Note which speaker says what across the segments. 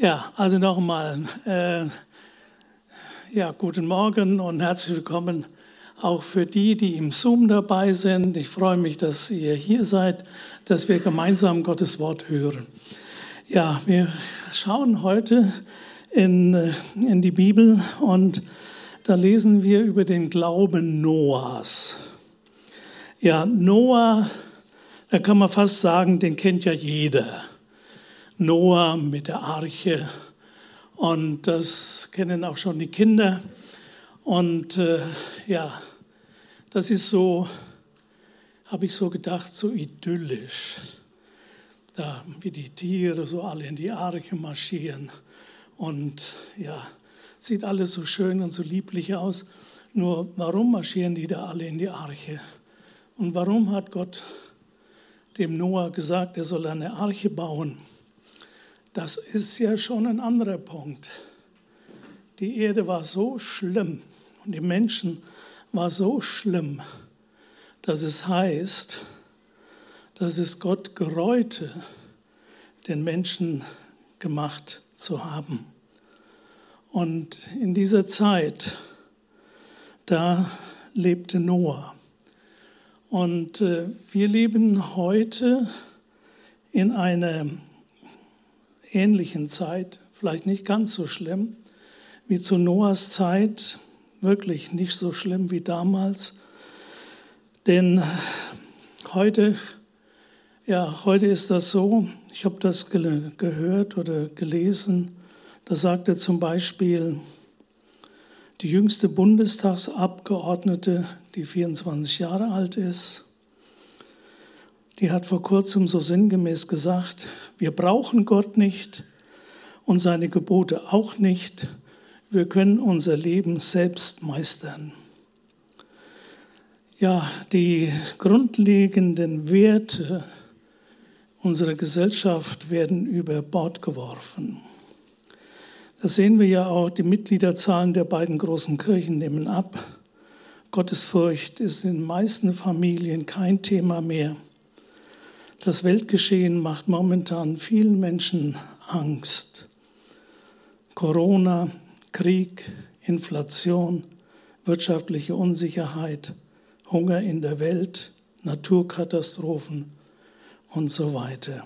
Speaker 1: Ja, also nochmal, äh, ja, guten Morgen und herzlich willkommen auch für die, die im Zoom dabei sind. Ich freue mich, dass ihr hier seid, dass wir gemeinsam Gottes Wort hören. Ja, wir schauen heute in, äh, in die Bibel und da lesen wir über den Glauben Noahs. Ja, Noah, da kann man fast sagen, den kennt ja jeder. Noah mit der Arche. Und das kennen auch schon die Kinder. Und äh, ja, das ist so, habe ich so gedacht, so idyllisch. Da, wie die Tiere so alle in die Arche marschieren. Und ja, sieht alles so schön und so lieblich aus. Nur warum marschieren die da alle in die Arche? Und warum hat Gott dem Noah gesagt, er soll eine Arche bauen? Das ist ja schon ein anderer Punkt. Die Erde war so schlimm und die Menschen war so schlimm, dass es heißt, dass es Gott gereute, den Menschen gemacht zu haben. Und in dieser Zeit, da lebte Noah. Und äh, wir leben heute in einer ähnlichen Zeit, vielleicht nicht ganz so schlimm wie zu Noahs Zeit, wirklich nicht so schlimm wie damals. Denn heute, ja, heute ist das so, ich habe das gehört oder gelesen, da sagte zum Beispiel die jüngste Bundestagsabgeordnete, die 24 Jahre alt ist, die hat vor kurzem so sinngemäß gesagt, wir brauchen Gott nicht und seine Gebote auch nicht. Wir können unser Leben selbst meistern. Ja, die grundlegenden Werte unserer Gesellschaft werden über Bord geworfen. Das sehen wir ja auch, die Mitgliederzahlen der beiden großen Kirchen nehmen ab. Gottesfurcht ist in den meisten Familien kein Thema mehr. Das Weltgeschehen macht momentan vielen Menschen Angst. Corona, Krieg, Inflation, wirtschaftliche Unsicherheit, Hunger in der Welt, Naturkatastrophen und so weiter.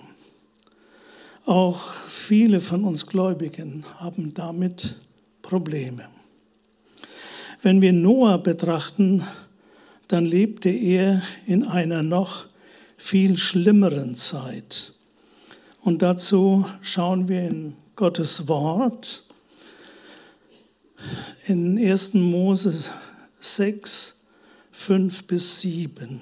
Speaker 1: Auch viele von uns Gläubigen haben damit Probleme. Wenn wir Noah betrachten, dann lebte er in einer noch viel schlimmeren Zeit. Und dazu schauen wir in Gottes Wort in 1. Mose 6, 5 bis 7.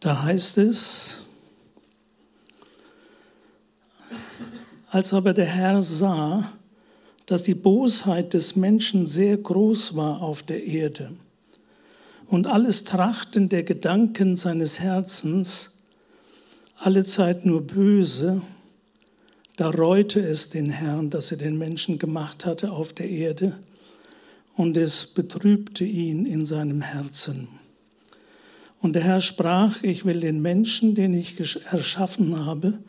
Speaker 1: Da heißt es, als aber der Herr sah, dass die Bosheit des Menschen sehr groß war auf der Erde und alles Trachten der Gedanken seines Herzens alle Zeit nur böse, da reute es den Herrn, dass er den Menschen gemacht hatte auf der Erde, und es betrübte ihn in seinem Herzen. Und der Herr sprach, ich will den Menschen, den ich erschaffen habe,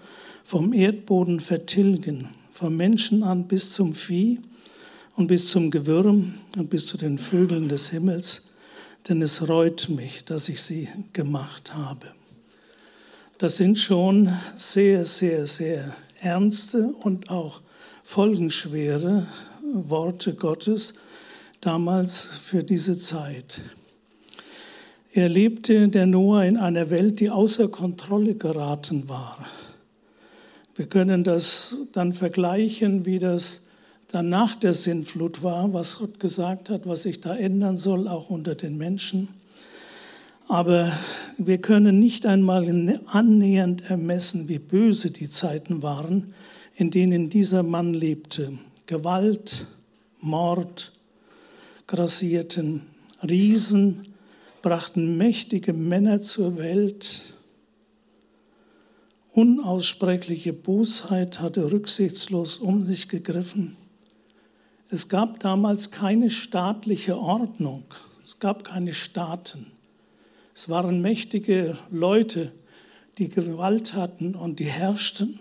Speaker 1: vom Erdboden vertilgen vom Menschen an bis zum Vieh und bis zum Gewürm und bis zu den Vögeln des Himmels, denn es reut mich, dass ich sie gemacht habe. Das sind schon sehr, sehr, sehr ernste und auch folgenschwere Worte Gottes damals für diese Zeit. Er lebte, der Noah, in einer Welt, die außer Kontrolle geraten war. Wir können das dann vergleichen, wie das dann nach der Sintflut war, was Gott gesagt hat, was sich da ändern soll, auch unter den Menschen. Aber wir können nicht einmal annähernd ermessen, wie böse die Zeiten waren, in denen dieser Mann lebte. Gewalt, Mord grassierten, Riesen brachten mächtige Männer zur Welt, Unaussprechliche Bosheit hatte rücksichtslos um sich gegriffen. Es gab damals keine staatliche Ordnung, es gab keine Staaten. Es waren mächtige Leute, die Gewalt hatten und die herrschten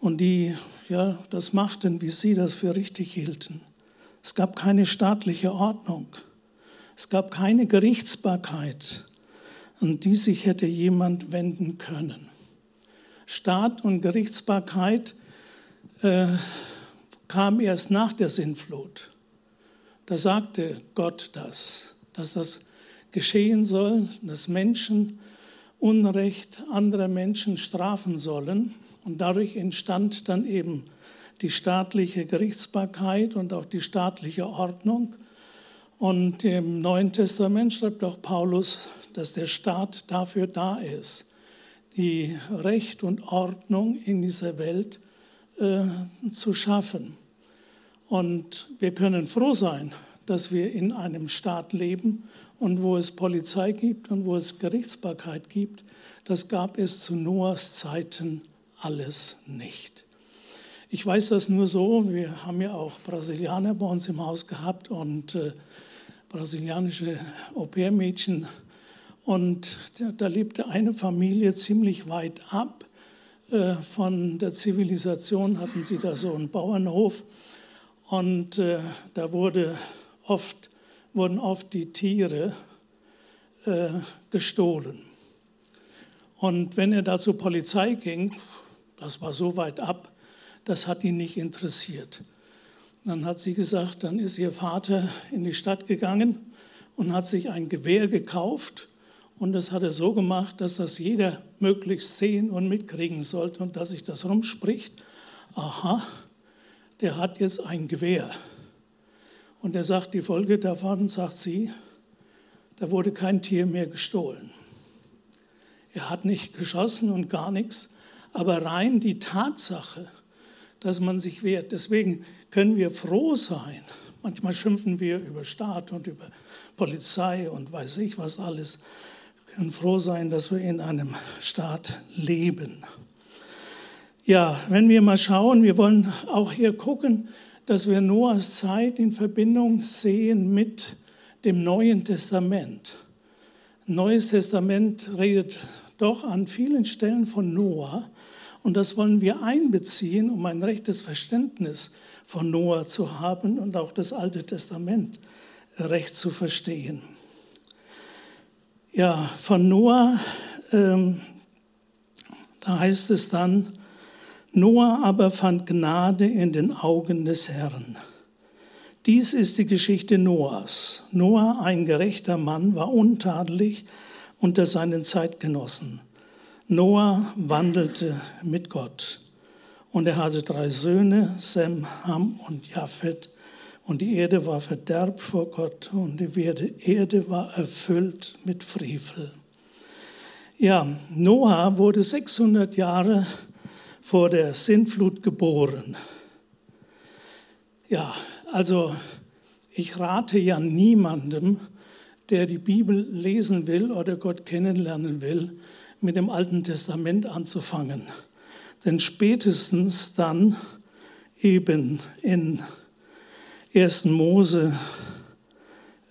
Speaker 1: und die ja, das machten, wie sie das für richtig hielten. Es gab keine staatliche Ordnung. Es gab keine Gerichtsbarkeit, an die sich hätte jemand wenden können. Staat und Gerichtsbarkeit äh, kam erst nach der Sintflut. Da sagte Gott das, dass das geschehen soll, dass Menschen Unrecht anderer Menschen strafen sollen. Und dadurch entstand dann eben die staatliche Gerichtsbarkeit und auch die staatliche Ordnung. Und im Neuen Testament schreibt auch Paulus, dass der Staat dafür da ist, die Recht und Ordnung in dieser Welt äh, zu schaffen. Und wir können froh sein, dass wir in einem Staat leben und wo es Polizei gibt und wo es Gerichtsbarkeit gibt. Das gab es zu Noahs Zeiten alles nicht. Ich weiß das nur so, wir haben ja auch Brasilianer bei uns im Haus gehabt und äh, brasilianische Au-pair-Mädchen. Und da, da, lebte eine Familie ziemlich weit ab äh, von der Zivilisation, hatten sie da so einen Bauernhof. Und äh, da wurde oft, wurden oft die Tiere äh, gestohlen. Und wenn er da zur Polizei ging, das war so weit ab, das hat ihn nicht interessiert. Dann hat sie gesagt, dann ist ihr Vater in die Stadt gegangen und hat sich ein Gewehr gekauft. Und das hat er so gemacht, dass das jeder möglichst sehen und mitkriegen sollte und dass sich das rumspricht. Aha, der hat jetzt ein Gewehr. Und er sagt, die Folge davon, sagt sie, da wurde kein Tier mehr gestohlen. Er hat nicht geschossen und gar nichts, aber rein die Tatsache, dass man sich wehrt. Deswegen können wir froh sein. Manchmal schimpfen wir über Staat und über Polizei und weiß ich was alles. Können froh sein, dass wir in einem Staat leben. Ja, wenn wir mal schauen, wir wollen auch hier gucken, dass wir Noahs Zeit in Verbindung sehen mit dem Neuen Testament. Neues Testament redet doch an vielen Stellen von Noah, und das wollen wir einbeziehen, um ein rechtes Verständnis von Noah zu haben und auch das Alte Testament recht zu verstehen. Ja, von Noah, ähm, da heißt es dann, Noah aber fand Gnade in den Augen des Herrn. Dies ist die Geschichte Noahs. Noah, ein gerechter Mann, war untadelig unter seinen Zeitgenossen. Noah wandelte mit Gott und er hatte drei Söhne, Sem, Ham und Japhet. Und die Erde war verderbt vor Gott und die Erde war erfüllt mit Frevel. Ja, Noah wurde 600 Jahre vor der Sintflut geboren. Ja, also ich rate ja niemandem, der die Bibel lesen will oder Gott kennenlernen will, mit dem Alten Testament anzufangen. Denn spätestens dann eben in 1. Mose,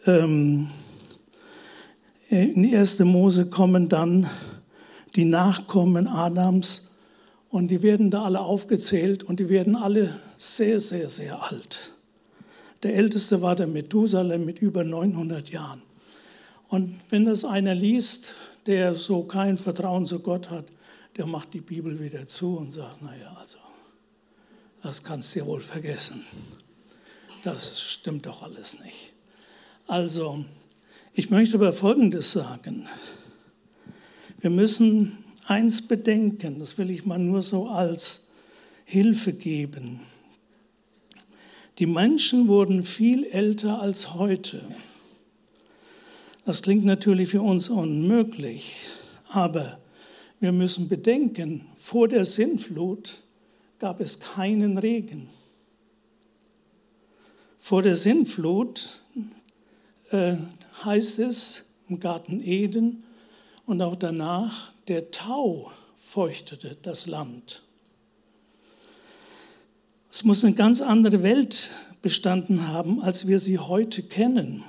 Speaker 1: ähm, in 1. Mose kommen dann die Nachkommen Adams und die werden da alle aufgezählt und die werden alle sehr, sehr, sehr alt. Der älteste war der Methusalem mit über 900 Jahren. Und wenn das einer liest, der so kein Vertrauen zu Gott hat, der macht die Bibel wieder zu und sagt, naja, also, das kannst du ja wohl vergessen. Das stimmt doch alles nicht. Also, ich möchte aber Folgendes sagen. Wir müssen eins bedenken, das will ich mal nur so als Hilfe geben. Die Menschen wurden viel älter als heute. Das klingt natürlich für uns unmöglich, aber wir müssen bedenken, vor der Sintflut gab es keinen Regen. Vor der Sintflut äh, heißt es im Garten Eden und auch danach, der Tau feuchtete das Land. Es muss eine ganz andere Welt bestanden haben, als wir sie heute kennen.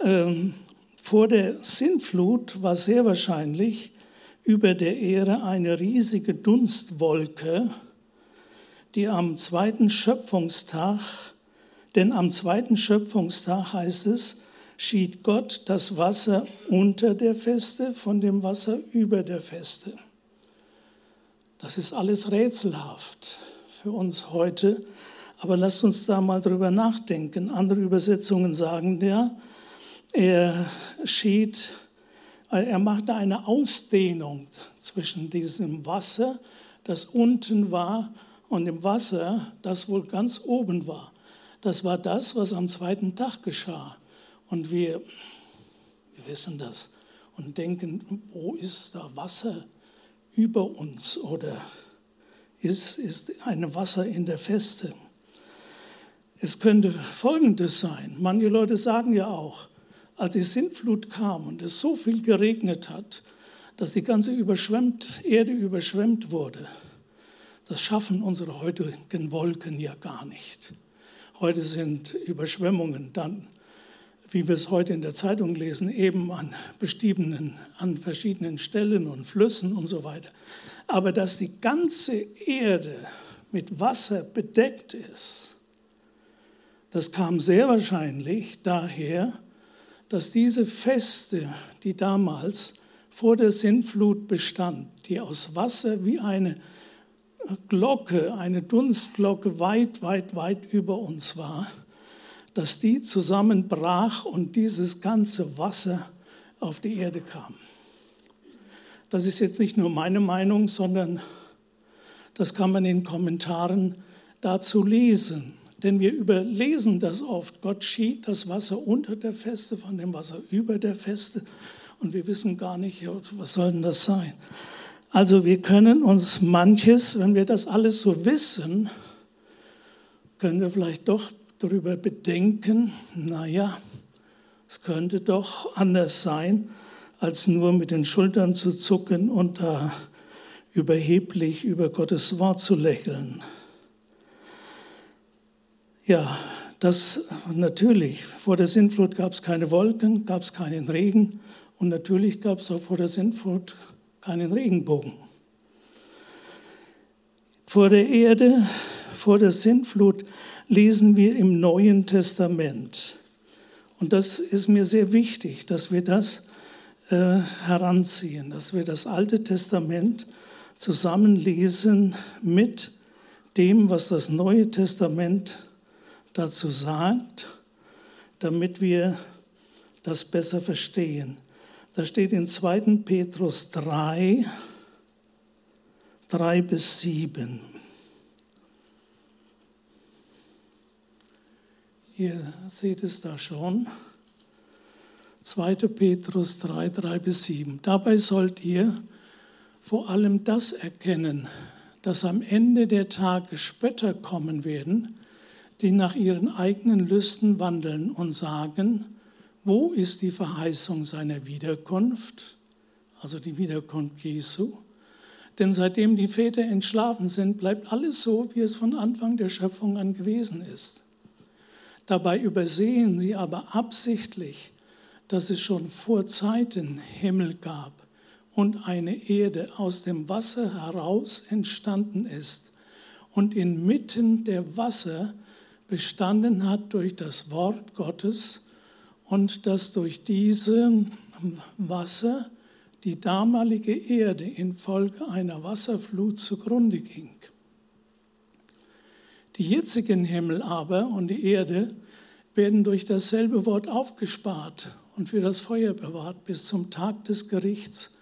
Speaker 1: Ähm, Vor der Sintflut war sehr wahrscheinlich über der Erde eine riesige Dunstwolke, die am zweiten Schöpfungstag, denn am zweiten Schöpfungstag heißt es, schied Gott das Wasser unter der Feste von dem Wasser über der Feste. Das ist alles rätselhaft für uns heute, aber lasst uns da mal drüber nachdenken. Andere Übersetzungen sagen ja, er schied, er machte eine Ausdehnung zwischen diesem Wasser, das unten war, und dem Wasser, das wohl ganz oben war. Das war das, was am zweiten Tag geschah. Und wir, wir wissen das und denken, wo ist da Wasser über uns oder ist, ist ein Wasser in der Feste? Es könnte Folgendes sein. Manche Leute sagen ja auch, als die Sintflut kam und es so viel geregnet hat, dass die ganze überschwemmt, Erde überschwemmt wurde. Das schaffen unsere heutigen Wolken ja gar nicht. Heute sind Überschwemmungen dann wie wir es heute in der Zeitung lesen, eben an bestimmten, an verschiedenen Stellen und Flüssen und so weiter. Aber dass die ganze Erde mit Wasser bedeckt ist, das kam sehr wahrscheinlich daher, dass diese Feste, die damals vor der Sintflut bestand, die aus Wasser wie eine Glocke, eine Dunstglocke weit, weit, weit über uns war, dass die zusammenbrach und dieses ganze Wasser auf die Erde kam. Das ist jetzt nicht nur meine Meinung, sondern das kann man in Kommentaren dazu lesen. Denn wir überlesen das oft. Gott schied das Wasser unter der Feste von dem Wasser über der Feste. Und wir wissen gar nicht, was soll denn das sein? Also wir können uns manches, wenn wir das alles so wissen, können wir vielleicht doch darüber bedenken, naja, es könnte doch anders sein, als nur mit den Schultern zu zucken und da überheblich über Gottes Wort zu lächeln. Ja, das natürlich, vor der Sintflut gab es keine Wolken, gab es keinen Regen und natürlich gab es auch vor der Sintflut keinen Regenbogen. Vor der Erde, vor der Sintflut lesen wir im Neuen Testament. Und das ist mir sehr wichtig, dass wir das äh, heranziehen, dass wir das Alte Testament zusammenlesen mit dem, was das Neue Testament dazu sagt, damit wir das besser verstehen. Da steht in 2. Petrus 3, 3 bis 7. Ihr seht es da schon. 2. Petrus 3, 3 bis 7. Dabei sollt ihr vor allem das erkennen, dass am Ende der Tage Spötter kommen werden, die nach ihren eigenen Lüsten wandeln und sagen, wo ist die Verheißung seiner Wiederkunft, also die Wiederkunft Jesu? Denn seitdem die Väter entschlafen sind, bleibt alles so, wie es von Anfang der Schöpfung an gewesen ist. Dabei übersehen sie aber absichtlich, dass es schon vor Zeiten Himmel gab und eine Erde aus dem Wasser heraus entstanden ist und inmitten der Wasser bestanden hat durch das Wort Gottes und dass durch diese Wasser die damalige Erde infolge einer Wasserflut zugrunde ging. Die jetzigen Himmel aber und die Erde werden durch dasselbe Wort aufgespart und für das Feuer bewahrt bis zum Tag des Gerichts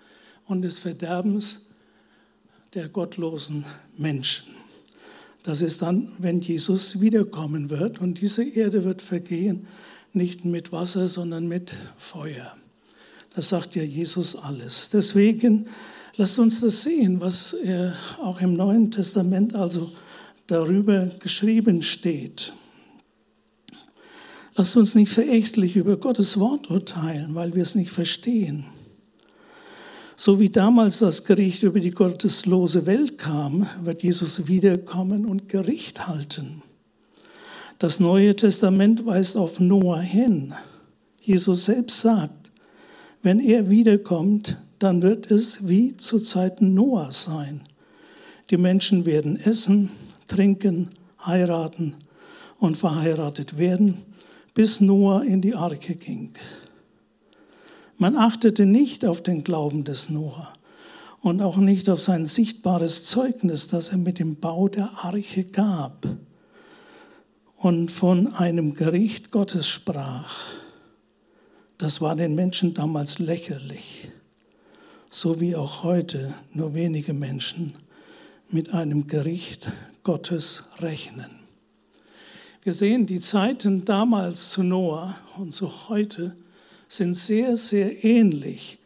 Speaker 1: und des Verderbens der gottlosen Menschen. Das ist dann, wenn Jesus wiederkommen wird und diese Erde wird vergehen, nicht mit Wasser, sondern mit Feuer. Das sagt ja Jesus alles. Deswegen lasst uns das sehen, was er auch im Neuen Testament also darüber geschrieben steht. Lasst uns nicht verächtlich über Gottes Wort urteilen, weil wir es nicht verstehen. So wie damals das Gericht über die gotteslose Welt kam, wird Jesus wiederkommen und Gericht halten. Das Neue Testament weist auf Noah hin. Jesus selbst sagt, Wenn er wiederkommt, dann wird es wie zu Zeiten Noahs sein. Die Menschen werden essen, trinken, heiraten und verheiratet werden, bis Noah in die Arche ging. Man achtete nicht auf den Glauben des Noah und auch nicht auf sein sichtbares Zeugnis, das er mit dem Bau der Arche gab und von einem Gericht Gottes sprach. Das war den Menschen damals lächerlich, so wie auch heute nur wenige Menschen mit einem Gericht Gottes rechnen. Wir sehen, die Zeiten damals zu Noah und zu heute sind sehr, sehr ähnlich.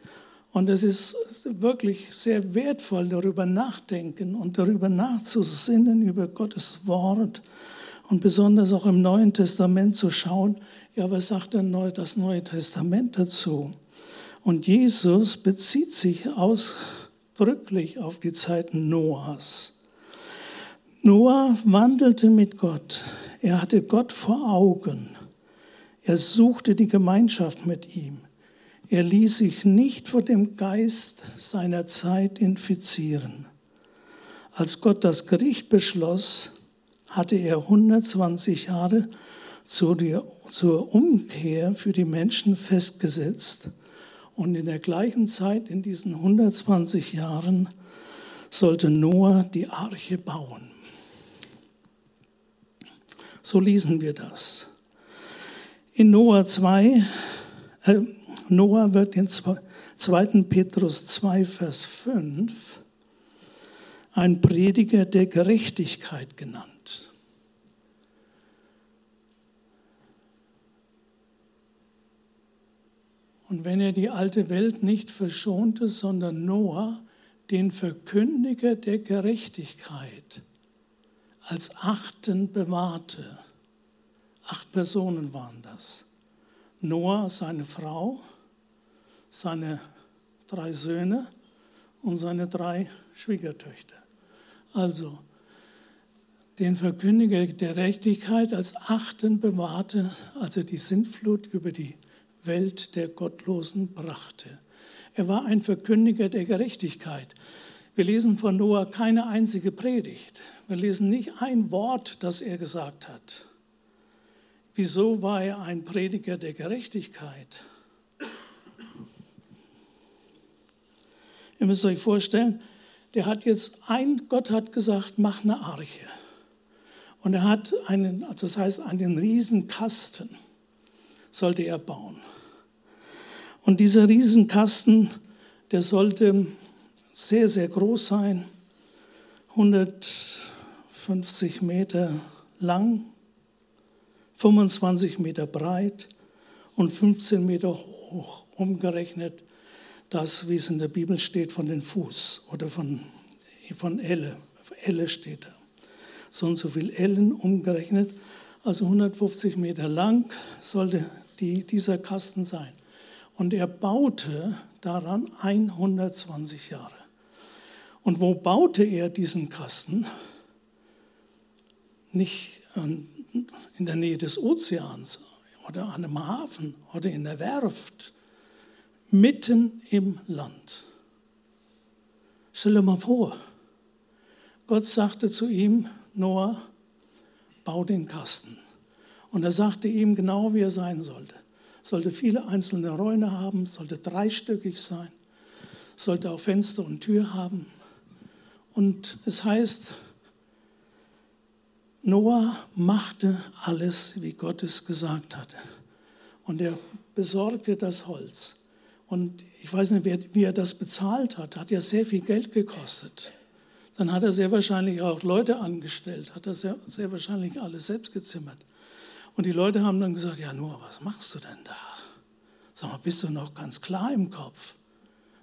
Speaker 1: Und es ist wirklich sehr wertvoll, darüber nachdenken und darüber nachzusinnen, über Gottes Wort und besonders auch im Neuen Testament zu schauen, ja, was sagt denn das Neue Testament dazu? Und Jesus bezieht sich ausdrücklich auf die Zeiten Noahs. Noah wandelte mit Gott. Er hatte Gott vor Augen. Er suchte die Gemeinschaft mit ihm. Er ließ sich nicht von dem Geist seiner Zeit infizieren. Als Gott das Gericht beschloss, hatte er 120 Jahre zur Umkehr für die Menschen festgesetzt. Und in der gleichen Zeit, in diesen 120 Jahren, sollte Noah die Arche bauen. So lesen wir das. In Noah 2, äh, Noah wird in 2. Petrus 2, Vers 5 ein Prediger der Gerechtigkeit genannt. Und wenn er die alte Welt nicht verschonte, sondern Noah, den Verkündiger der Gerechtigkeit, als Achten bewahrte, acht Personen waren das, Noah, seine Frau, seine drei Söhne und seine drei Schwiegertöchter. Also den Verkündiger der Gerechtigkeit als Achten bewahrte, als er die Sintflut über die Welt der Gottlosen brachte. Er war ein Verkündiger der Gerechtigkeit. Wir lesen von Noah keine einzige Predigt. Wir lesen nicht ein Wort, das er gesagt hat. Wieso war er ein Prediger der Gerechtigkeit? Ihr müsst euch vorstellen, der hat jetzt ein, Gott hat gesagt, mach eine Arche. Und er hat einen, das heißt einen Riesenkasten sollte er bauen. Und dieser Riesenkasten, der sollte sehr, sehr groß sein, 150 Meter lang 25 Meter breit und 15 Meter hoch, umgerechnet das, wie es in der Bibel steht, von den Fuß oder von, von Elle. Elle steht da. So und so viel Ellen umgerechnet, also 150 Meter lang sollte die, dieser Kasten sein. Und er baute daran 120 Jahre. Und wo baute er diesen Kasten? Nicht in der Nähe des Ozeans oder an einem Hafen oder in der Werft, mitten im Land. Stell dir mal vor, Gott sagte zu ihm, Noah, bau den Kasten. Und er sagte ihm genau, wie er sein sollte. Sollte viele einzelne Räume haben, sollte dreistöckig sein, sollte auch Fenster und Tür haben. Und es heißt, Noah machte alles, wie Gott es gesagt hatte. Und er besorgte das Holz. Und ich weiß nicht, wie er das bezahlt hat. Hat ja sehr viel Geld gekostet. Dann hat er sehr wahrscheinlich auch Leute angestellt, hat er sehr, sehr wahrscheinlich alles selbst gezimmert. Und die Leute haben dann gesagt, ja Noah, was machst du denn da? Sag mal, bist du noch ganz klar im Kopf?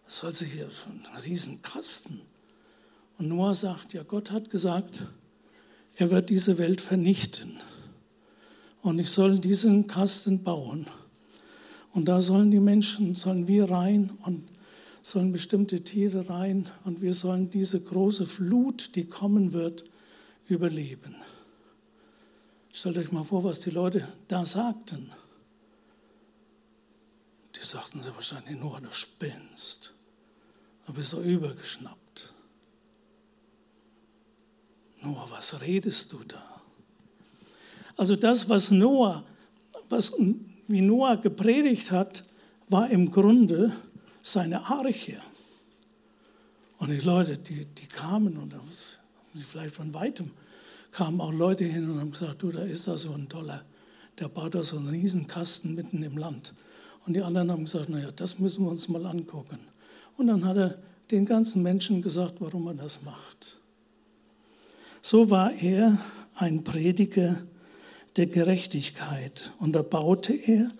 Speaker 1: Was soll sich hier, ein Riesenkasten? Und Noah sagt, ja Gott hat gesagt, er wird diese Welt vernichten. Und ich soll diesen Kasten bauen. Und da sollen die Menschen, sollen wir rein und sollen bestimmte Tiere rein und wir sollen diese große Flut, die kommen wird, überleben. Stellt euch mal vor, was die Leute da sagten. Die sagten sie wahrscheinlich nur, du spinnst. Du bist doch übergeschnappt. Noah, was redest du da? Also das, was Noah, was, wie Noah gepredigt hat, war im Grunde seine Arche. Und die Leute, die, die kamen und vielleicht von weitem kamen auch Leute hin und haben gesagt, du, da ist da so ein toller, der baut da so einen Riesenkasten mitten im Land. Und die anderen haben gesagt, naja, das müssen wir uns mal angucken. Und dann hat er den ganzen Menschen gesagt, warum er das macht. So war er ein Prediger der Gerechtigkeit. Und da baute er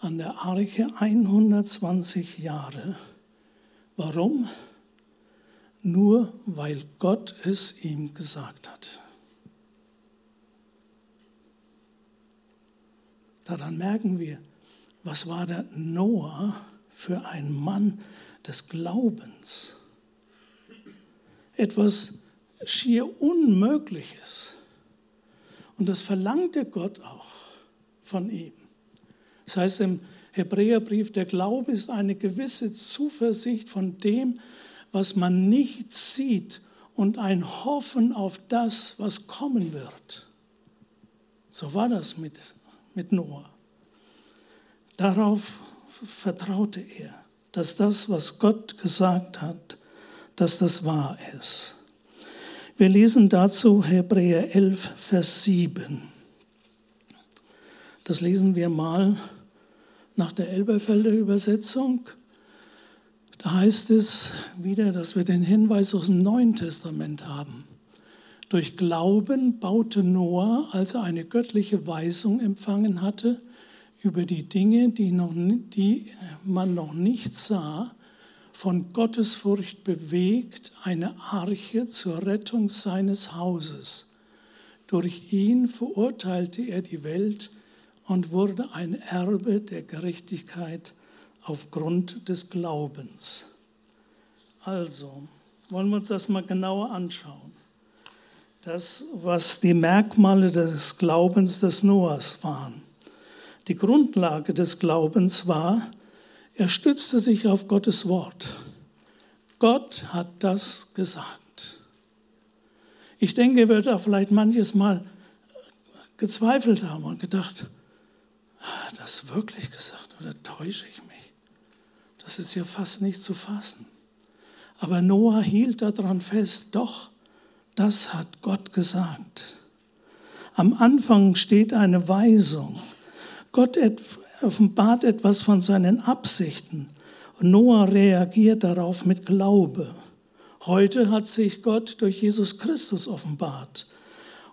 Speaker 1: an der Arche 120 Jahre. Warum? Nur weil Gott es ihm gesagt hat. Daran merken wir, was war der Noah für ein Mann des Glaubens? Etwas schier Unmögliches. Und das verlangte Gott auch von ihm. Das heißt im Hebräerbrief, der Glaube ist eine gewisse Zuversicht von dem, was man nicht sieht und ein Hoffen auf das, was kommen wird. So war das mit, mit Noah. Darauf vertraute er, dass das, was Gott gesagt hat, dass das wahr ist. Wir lesen dazu Hebräer 11, Vers 7. Das lesen wir mal nach der Elberfelder Übersetzung. Da heißt es wieder, dass wir den Hinweis aus dem Neuen Testament haben. Durch Glauben baute Noah, als er eine göttliche Weisung empfangen hatte, über die Dinge, die, noch, die man noch nicht sah, von Gottesfurcht bewegt, eine Arche zur Rettung seines Hauses. Durch ihn verurteilte er die Welt und wurde ein Erbe der Gerechtigkeit aufgrund des Glaubens. Also, wollen wir uns das mal genauer anschauen. Das, was die Merkmale des Glaubens des Noahs waren. Die Grundlage des Glaubens war, er stützte sich auf Gottes Wort. Gott hat das gesagt. Ich denke, er wird auch vielleicht manches Mal gezweifelt haben und gedacht, das wirklich gesagt oder täusche ich mich? Das ist ja fast nicht zu fassen. Aber Noah hielt daran fest, doch, das hat Gott gesagt. Am Anfang steht eine Weisung. Gott offenbart etwas von seinen Absichten und Noah reagiert darauf mit Glaube. Heute hat sich Gott durch Jesus Christus offenbart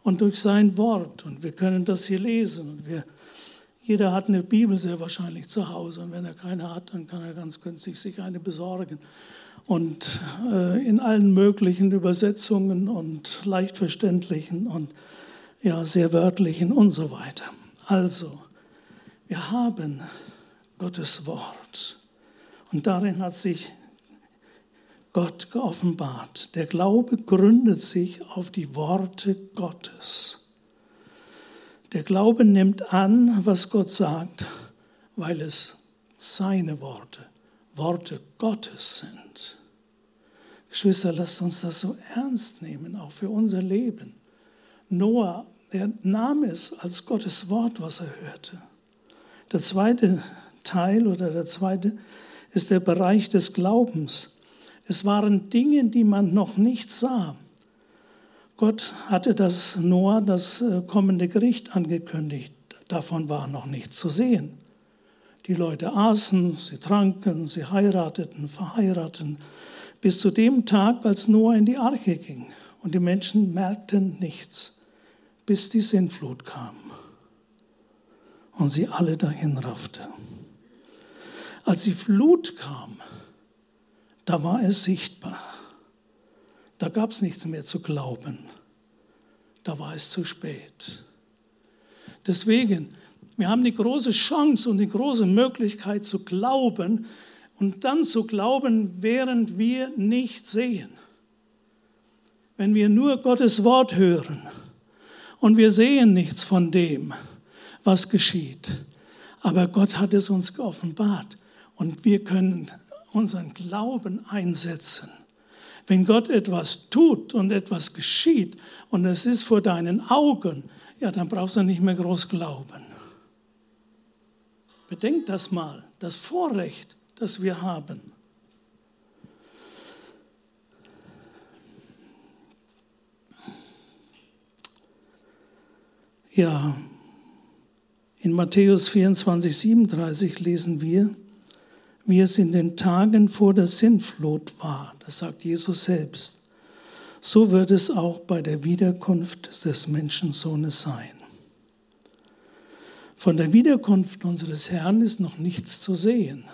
Speaker 1: und durch sein Wort. Und wir können das hier lesen. Und wir jeder hat eine Bibel sehr wahrscheinlich zu Hause und wenn er keine hat, dann kann er ganz günstig sich eine besorgen. Und äh, in allen möglichen Übersetzungen und leicht verständlichen und ja, sehr wörtlichen und so weiter. Also, wir haben Gottes Wort und darin hat sich Gott geoffenbart. Der Glaube gründet sich auf die Worte Gottes. Der Glaube nimmt an, was Gott sagt, weil es seine Worte, Worte Gottes sind. Geschwister, lasst uns das so ernst nehmen, auch für unser Leben. Noah, er nahm es als Gottes Wort, was er hörte. Der zweite Teil oder der zweite ist der Bereich des Glaubens. Es waren Dinge, die man noch nicht sah. Gott hatte das Noah das äh, kommende Gericht angekündigt. Davon war noch nichts zu sehen. Die Leute aßen, sie tranken, sie heirateten, verheirateten, bis zu dem Tag, als Noah in die Arche ging. Und die Menschen merkten nichts, bis die Sintflut kam und sie alle dahin raffte. Als die Flut kam, da war es sichtbar. Da gab es nichts mehr zu glauben. Da war es zu spät. Deswegen, wir haben die große Chance und die große Möglichkeit zu glauben und dann zu glauben, während wir nicht sehen. Wenn wir nur Gottes Wort hören und wir sehen nichts von dem, was geschieht. Aber Gott hat es uns geoffenbart. Und wir können unseren Glauben einsetzen. Wenn Gott etwas tut und etwas geschieht und es ist vor deinen Augen, ja, dann brauchst du nicht mehr groß glauben. Bedenkt das mal, das Vorrecht, das wir haben. Ja, in Matthäus 24, 37 lesen wir, wie es in den Tagen vor der Sintflut war, das sagt Jesus selbst, so wird es auch bei der Wiederkunft des Menschensohnes sein. Von der Wiederkunft unseres Herrn ist noch nichts zu sehen.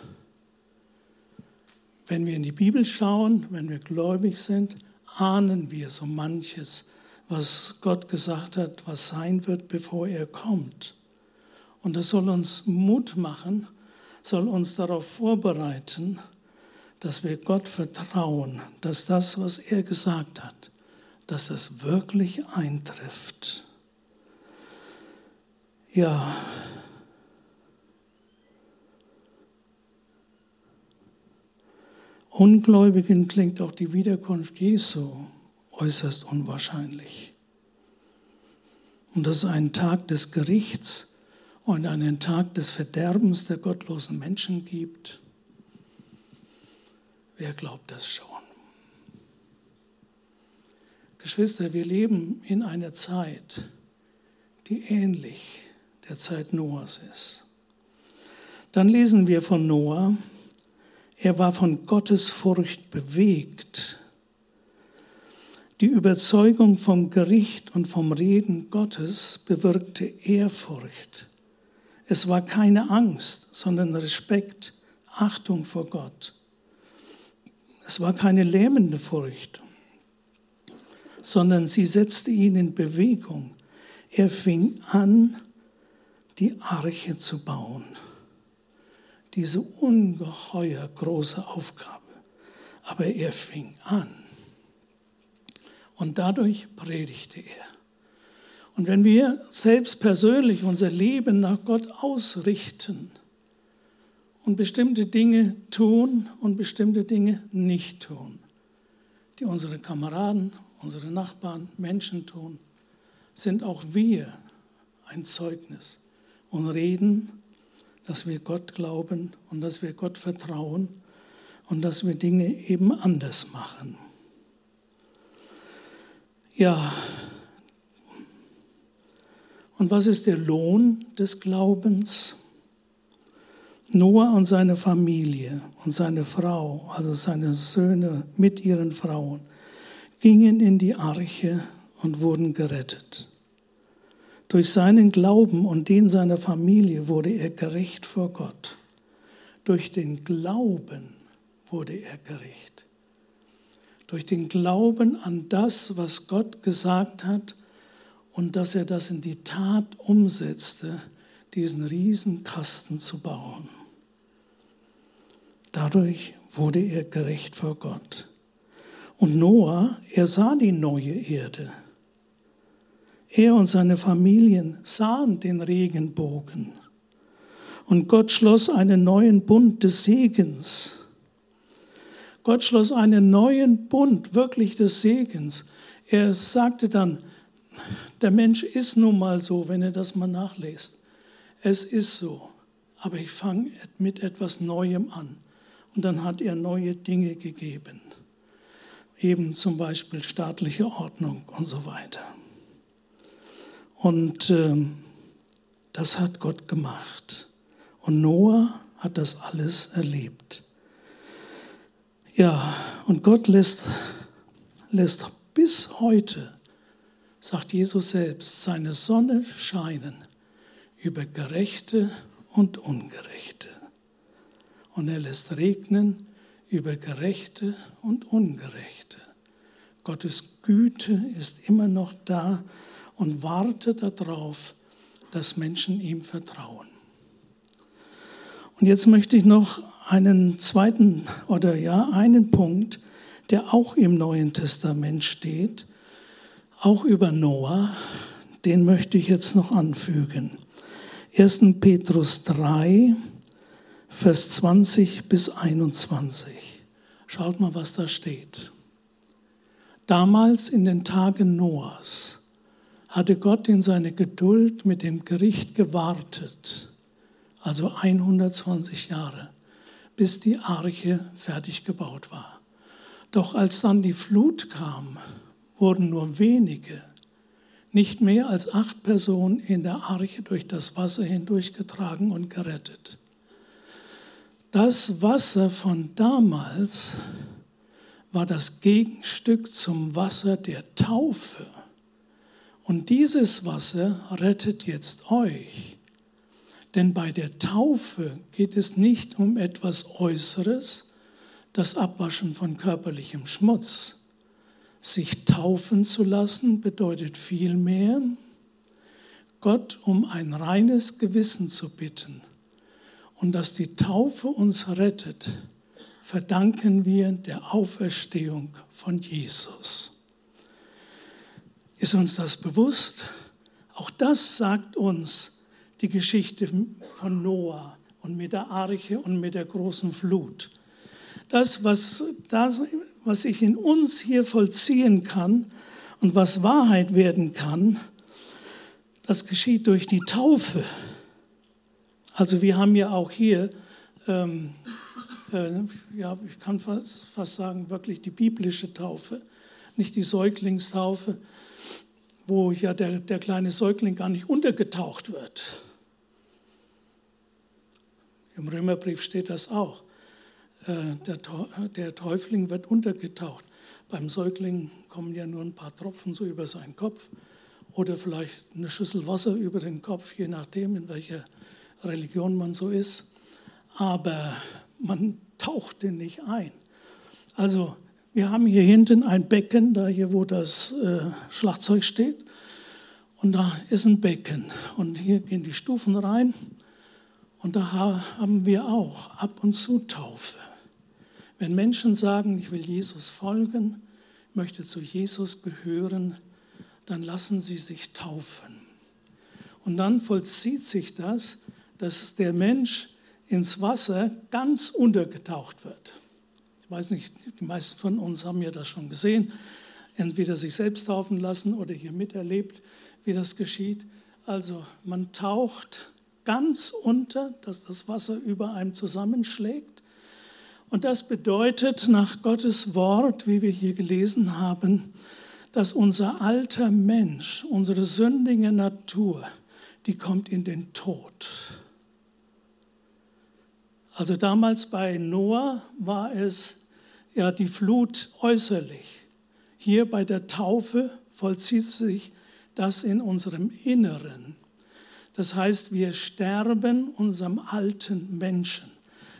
Speaker 1: Wenn wir in die Bibel schauen, wenn wir gläubig sind, ahnen wir so manches, was Gott gesagt hat, was sein wird, bevor er kommt. Und das soll uns Mut machen, soll uns darauf vorbereiten, dass wir Gott vertrauen, dass das, was er gesagt hat, dass das wirklich eintrifft. Ja. Ungläubigen klingt auch die Wiederkunft Jesu äußerst unwahrscheinlich. Und das ist ein Tag des Gerichts und einen Tag des Verderbens der gottlosen Menschen gibt. Wer glaubt das schon? Geschwister, wir leben in einer Zeit, die ähnlich der Zeit Noahs ist. Dann lesen wir von Noah, er war von Gottes Furcht bewegt. Die Überzeugung vom Gericht und vom Reden Gottes bewirkte Ehrfurcht. Es war keine Angst, sondern Respekt, Achtung vor Gott. Es war keine lähmende Furcht, sondern sie setzte ihn in Bewegung. Er fing an, die Arche zu bauen. Diese ungeheuer große Aufgabe. Aber er fing an. Und dadurch predigte er. Und wenn wir selbst persönlich unser Leben nach Gott ausrichten und bestimmte Dinge tun und bestimmte Dinge nicht tun, die unsere Kameraden, unsere Nachbarn, Menschen tun, sind auch wir ein Zeugnis und reden, dass wir Gott glauben und dass wir Gott vertrauen und dass wir Dinge eben anders machen. Ja, und was ist der Lohn des Glaubens? Noah und seine Familie und seine Frau, also seine Söhne mit ihren Frauen, gingen in die Arche und wurden gerettet. Durch seinen Glauben und den seiner Familie wurde er gerecht vor Gott. Durch den Glauben wurde er gerecht. Durch den Glauben an das, was Gott gesagt hat und dass er das in die Tat umsetzte, diesen Riesenkasten zu bauen. Dadurch wurde er gerecht vor Gott. Und Noah, er sah die neue Erde. Er und seine Familien sahen den Regenbogen. Und Gott schloss einen neuen Bund des Segens. Gott schloss einen neuen Bund wirklich des Segens. Er sagte dann, der Mensch ist nun mal so, wenn ihr das mal nachlest. Es ist so. Aber ich fange mit etwas Neuem an. Und dann hat er neue Dinge gegeben. Eben zum Beispiel staatliche Ordnung und so weiter. Und äh, das hat Gott gemacht. Und Noah hat das alles erlebt. Ja, und Gott lässt, lässt bis heute sagt Jesus selbst, seine Sonne scheinen über Gerechte und Ungerechte. Und er lässt regnen über Gerechte und Ungerechte. Gottes Güte ist immer noch da und wartet darauf, dass Menschen ihm vertrauen. Und jetzt möchte ich noch einen zweiten oder ja, einen Punkt, der auch im Neuen Testament steht, auch über Noah, den möchte ich jetzt noch anfügen. 1. Petrus 3, Vers 20 bis 21. Schaut mal, was da steht. Damals in den Tagen Noahs hatte Gott in seiner Geduld mit dem Gericht gewartet, also 120 Jahre, bis die Arche fertig gebaut war. Doch als dann die Flut kam, wurden nur wenige, nicht mehr als acht Personen in der Arche durch das Wasser hindurchgetragen und gerettet. Das Wasser von damals war das Gegenstück zum Wasser der Taufe. Und dieses Wasser rettet jetzt euch. Denn bei der Taufe geht es nicht um etwas Äußeres, das Abwaschen von körperlichem Schmutz. Sich taufen zu lassen bedeutet vielmehr, Gott um ein reines Gewissen zu bitten und dass die Taufe uns rettet, verdanken wir der Auferstehung von Jesus. Ist uns das bewusst? Auch das sagt uns die Geschichte von Noah und mit der Arche und mit der großen Flut. Das, was, das, was sich in uns hier vollziehen kann und was Wahrheit werden kann, das geschieht durch die Taufe. Also wir haben ja auch hier, ähm, äh, ja, ich kann fast, fast sagen, wirklich die biblische Taufe, nicht die Säuglingstaufe, wo ja der, der kleine Säugling gar nicht untergetaucht wird. Im Römerbrief steht das auch. Äh, der, der Täufling wird untergetaucht. Beim Säugling kommen ja nur ein paar Tropfen so über seinen Kopf oder vielleicht eine Schüssel Wasser über den Kopf, je nachdem, in welcher Religion man so ist, aber man tauchte nicht ein. Also wir haben hier hinten ein Becken, da hier wo das äh, Schlagzeug steht, und da ist ein Becken und hier gehen die Stufen rein und da haben wir auch ab und zu Taufe. Wenn Menschen sagen, ich will Jesus folgen, möchte zu Jesus gehören, dann lassen sie sich taufen. Und dann vollzieht sich das, dass der Mensch ins Wasser ganz untergetaucht wird. Ich weiß nicht, die meisten von uns haben ja das schon gesehen, entweder sich selbst taufen lassen oder hier miterlebt, wie das geschieht. Also man taucht ganz unter, dass das Wasser über einem zusammenschlägt. Und das bedeutet nach Gottes Wort, wie wir hier gelesen haben, dass unser alter Mensch, unsere sündige Natur, die kommt in den Tod. Also damals bei Noah war es ja die Flut äußerlich. Hier bei der Taufe vollzieht sich das in unserem Inneren. Das heißt, wir sterben unserem alten Menschen.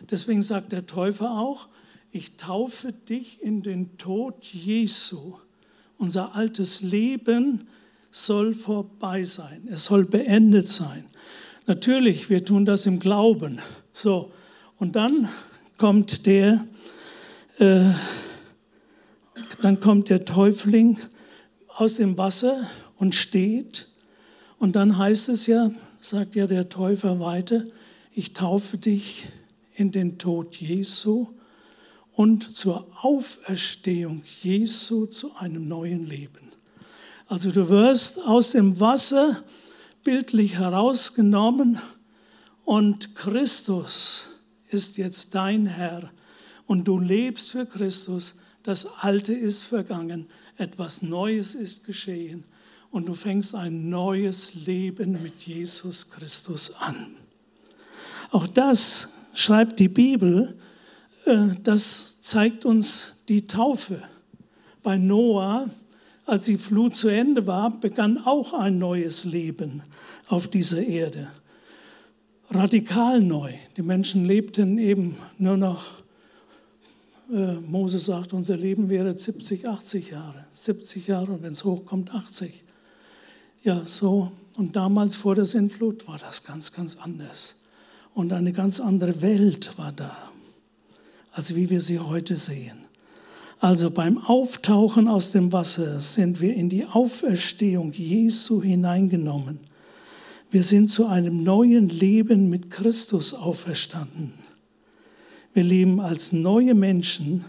Speaker 1: Deswegen sagt der Täufer auch, ich taufe dich in den Tod Jesu. Unser altes Leben soll vorbei sein. Es soll beendet sein. Natürlich, wir tun das im Glauben. So, und dann kommt der, äh, dann kommt der Täufling aus dem Wasser und steht. Und dann heißt es ja, sagt ja der Täufer weiter, ich taufe dich in den Tod Jesu und zur Auferstehung Jesu zu einem neuen Leben. Also du wirst aus dem Wasser bildlich herausgenommen und Christus ist jetzt dein Herr und du lebst für Christus. Das Alte ist vergangen, etwas Neues ist geschehen und du fängst ein neues Leben mit Jesus Christus an. Auch das schreibt die Bibel, äh, das zeigt uns die Taufe. Bei Noah, als die Flut zu Ende war, begann auch ein neues Leben auf dieser Erde radikal neu. Die Menschen lebten eben nur noch, äh, Mose sagt, unser Leben wäre 70, 80 Jahre. 70 Jahre und wenn es hochkommt, 80. Ja, so. Und damals vor der Sintflut war das ganz, ganz anders. Und eine ganz andere Welt war da, als wie wir sie heute sehen. Also beim Auftauchen aus dem Wasser sind wir in die Auferstehung Jesu hineingenommen. Wir sind zu einem neuen Leben mit Christus auferstanden. Wir leben als neue Menschen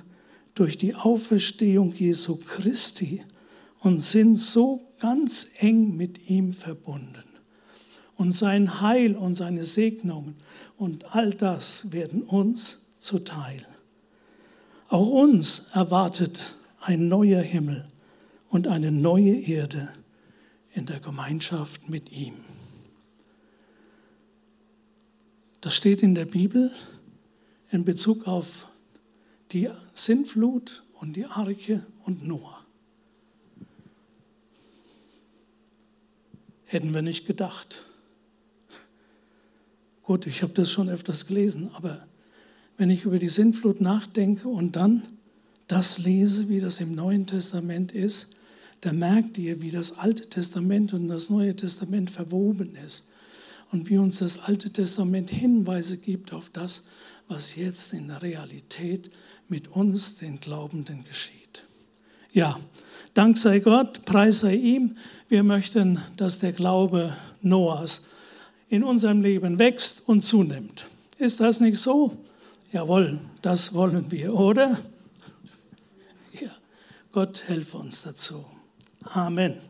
Speaker 1: durch die Auferstehung Jesu Christi und sind so ganz eng mit ihm verbunden. Und sein Heil und seine Segnungen und all das werden uns zuteil. Auch uns erwartet ein neuer Himmel und eine neue Erde in der Gemeinschaft mit ihm. Das steht in der Bibel in Bezug auf die Sintflut und die Arche und Noah. Hätten wir nicht gedacht. Gut, ich habe das schon öfters gelesen, aber wenn ich über die Sintflut nachdenke und dann das lese, wie das im Neuen Testament ist, da merkt ihr, wie das Alte Testament und das Neue Testament verwoben ist und wie uns das Alte Testament Hinweise gibt auf das, was jetzt in der Realität mit uns, den Glaubenden, geschieht. Ja, Dank sei Gott, Preis sei ihm. Wir möchten, dass der Glaube Noahs in unserem Leben wächst und zunimmt. Ist das nicht so? Jawohl, das wollen wir, oder? Ja, Gott helfe uns dazu. Amen.